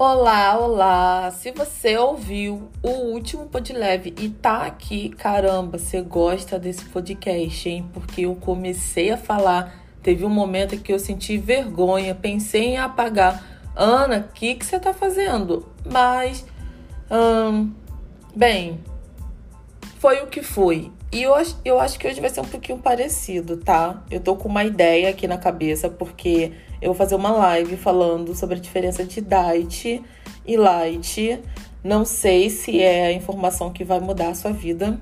Olá, olá! Se você ouviu o último Podleve e tá aqui, caramba, você gosta desse podcast, hein? Porque eu comecei a falar, teve um momento que eu senti vergonha, pensei em apagar. Ana, o que, que você tá fazendo? Mas, hum, bem, foi o que foi. E eu, eu acho que hoje vai ser um pouquinho parecido, tá? Eu tô com uma ideia aqui na cabeça, porque eu vou fazer uma live falando sobre a diferença de diet e light. Não sei se é a informação que vai mudar a sua vida.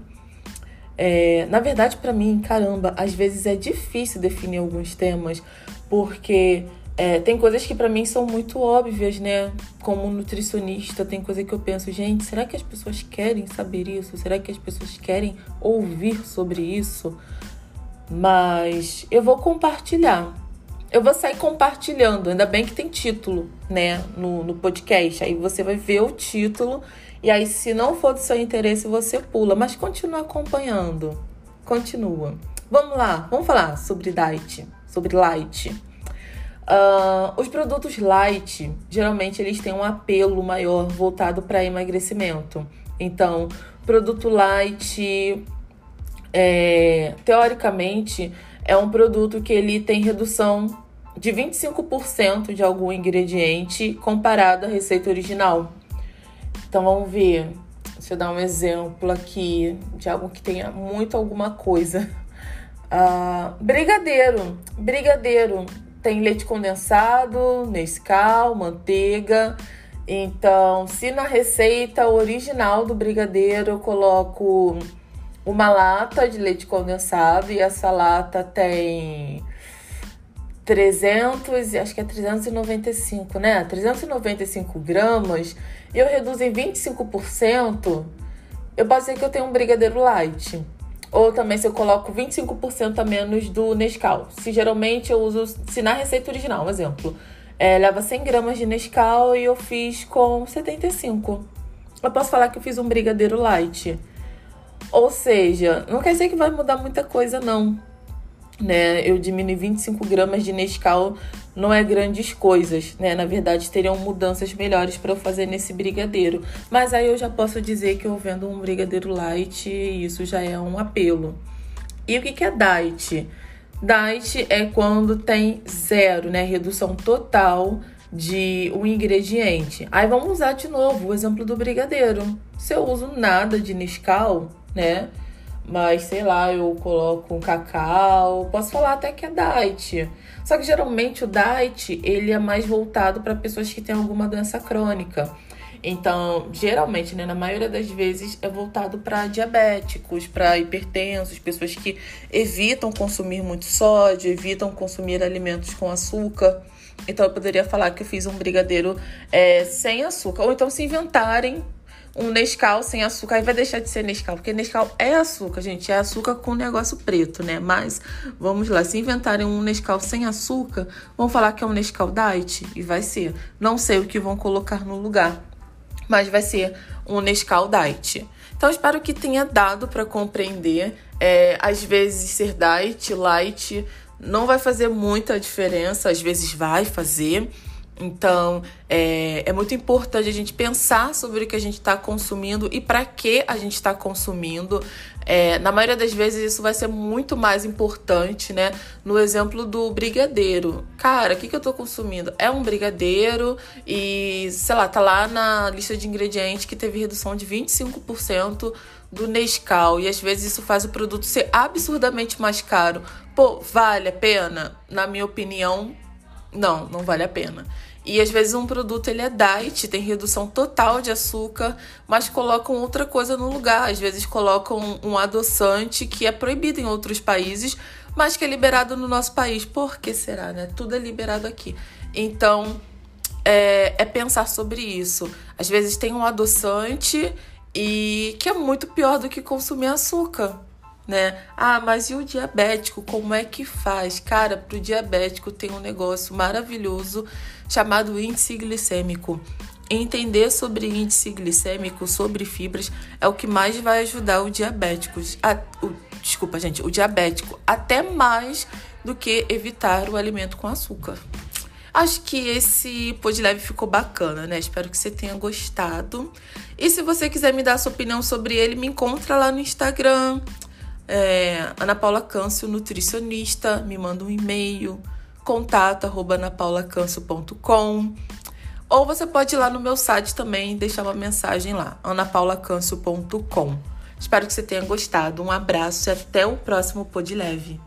É, na verdade, para mim, caramba, às vezes é difícil definir alguns temas, porque é, tem coisas que para mim são muito óbvias, né? Como nutricionista, tem coisa que eu penso, gente, será que as pessoas querem saber isso? Será que as pessoas querem ouvir sobre isso? Mas eu vou compartilhar. Eu vou sair compartilhando, ainda bem que tem título, né, no, no podcast. Aí você vai ver o título e aí, se não for do seu interesse, você pula, mas continua acompanhando. Continua. Vamos lá, vamos falar sobre diet, sobre light. Uh, os produtos light, geralmente eles têm um apelo maior voltado para emagrecimento. Então, produto light, é, teoricamente, é um produto que ele tem redução de 25% de algum ingrediente comparado à receita original. Então, vamos ver. Deixa eu dar um exemplo aqui de algo que tenha muito alguma coisa. Uh, brigadeiro. Brigadeiro tem leite condensado, Nescau, manteiga. Então, se na receita original do brigadeiro eu coloco uma lata de leite condensado e essa lata tem 300, acho que é 395, né? 395 gramas, e eu reduzo em 25%, eu dizer que eu tenho um brigadeiro light. Ou também se eu coloco 25% a menos do Nescau. Se geralmente eu uso, se na receita original, um exemplo, é, leva 100 gramas de Nescau e eu fiz com 75. Eu posso falar que eu fiz um brigadeiro light. Ou seja, não quer dizer que vai mudar muita coisa, não né? Eu diminui 25 gramas de Nescau, não é grandes coisas, né? Na verdade, teriam mudanças melhores para eu fazer nesse brigadeiro. Mas aí eu já posso dizer que eu vendo um brigadeiro light isso já é um apelo. E o que, que é diet? Diet é quando tem zero, né? Redução total de um ingrediente. Aí vamos usar de novo o exemplo do brigadeiro. Se eu uso nada de Nescau, né? Mas sei lá, eu coloco um cacau, posso falar até que é diet. Só que geralmente o diet, ele é mais voltado para pessoas que têm alguma doença crônica. Então, geralmente, né, na maioria das vezes é voltado para diabéticos, para hipertensos, pessoas que evitam consumir muito sódio, evitam consumir alimentos com açúcar. Então, eu poderia falar que eu fiz um brigadeiro é, sem açúcar. Ou então, se inventarem um Nescau sem açúcar, aí vai deixar de ser Nescau, porque Nescau é açúcar, gente, é açúcar com negócio preto, né? Mas vamos lá, se inventarem um Nescau sem açúcar, vão falar que é um Nescau diet e vai ser. Não sei o que vão colocar no lugar, mas vai ser um Nescau diet. Então espero que tenha dado para compreender. É, às vezes ser diet, light não vai fazer muita diferença, às vezes vai fazer. Então, é, é muito importante a gente pensar sobre o que a gente está consumindo e para que a gente está consumindo. É, na maioria das vezes, isso vai ser muito mais importante, né? No exemplo do brigadeiro. Cara, o que, que eu estou consumindo? É um brigadeiro e, sei lá, tá lá na lista de ingredientes que teve redução de 25% do Nescau. E às vezes isso faz o produto ser absurdamente mais caro. Pô, vale a pena? Na minha opinião, não, não vale a pena. E às vezes um produto ele é diet, tem redução total de açúcar, mas colocam outra coisa no lugar. Às vezes colocam um adoçante que é proibido em outros países, mas que é liberado no nosso país. Por que será, né? Tudo é liberado aqui. Então, é, é pensar sobre isso. Às vezes tem um adoçante e que é muito pior do que consumir açúcar né? Ah, mas e o diabético, como é que faz? Cara, pro diabético tem um negócio maravilhoso chamado índice glicêmico. Entender sobre índice glicêmico, sobre fibras, é o que mais vai ajudar o diabético. A, o, desculpa, gente, o diabético, até mais do que evitar o alimento com açúcar. Acho que esse pod leve ficou bacana, né? Espero que você tenha gostado. E se você quiser me dar sua opinião sobre ele, me encontra lá no Instagram. É, Ana Paula Câncio, nutricionista. Me manda um e-mail, contato arroba anapaulacancio.com. Ou você pode ir lá no meu site também deixar uma mensagem lá, anapaulacancio.com. Espero que você tenha gostado. Um abraço e até o próximo Pod Leve.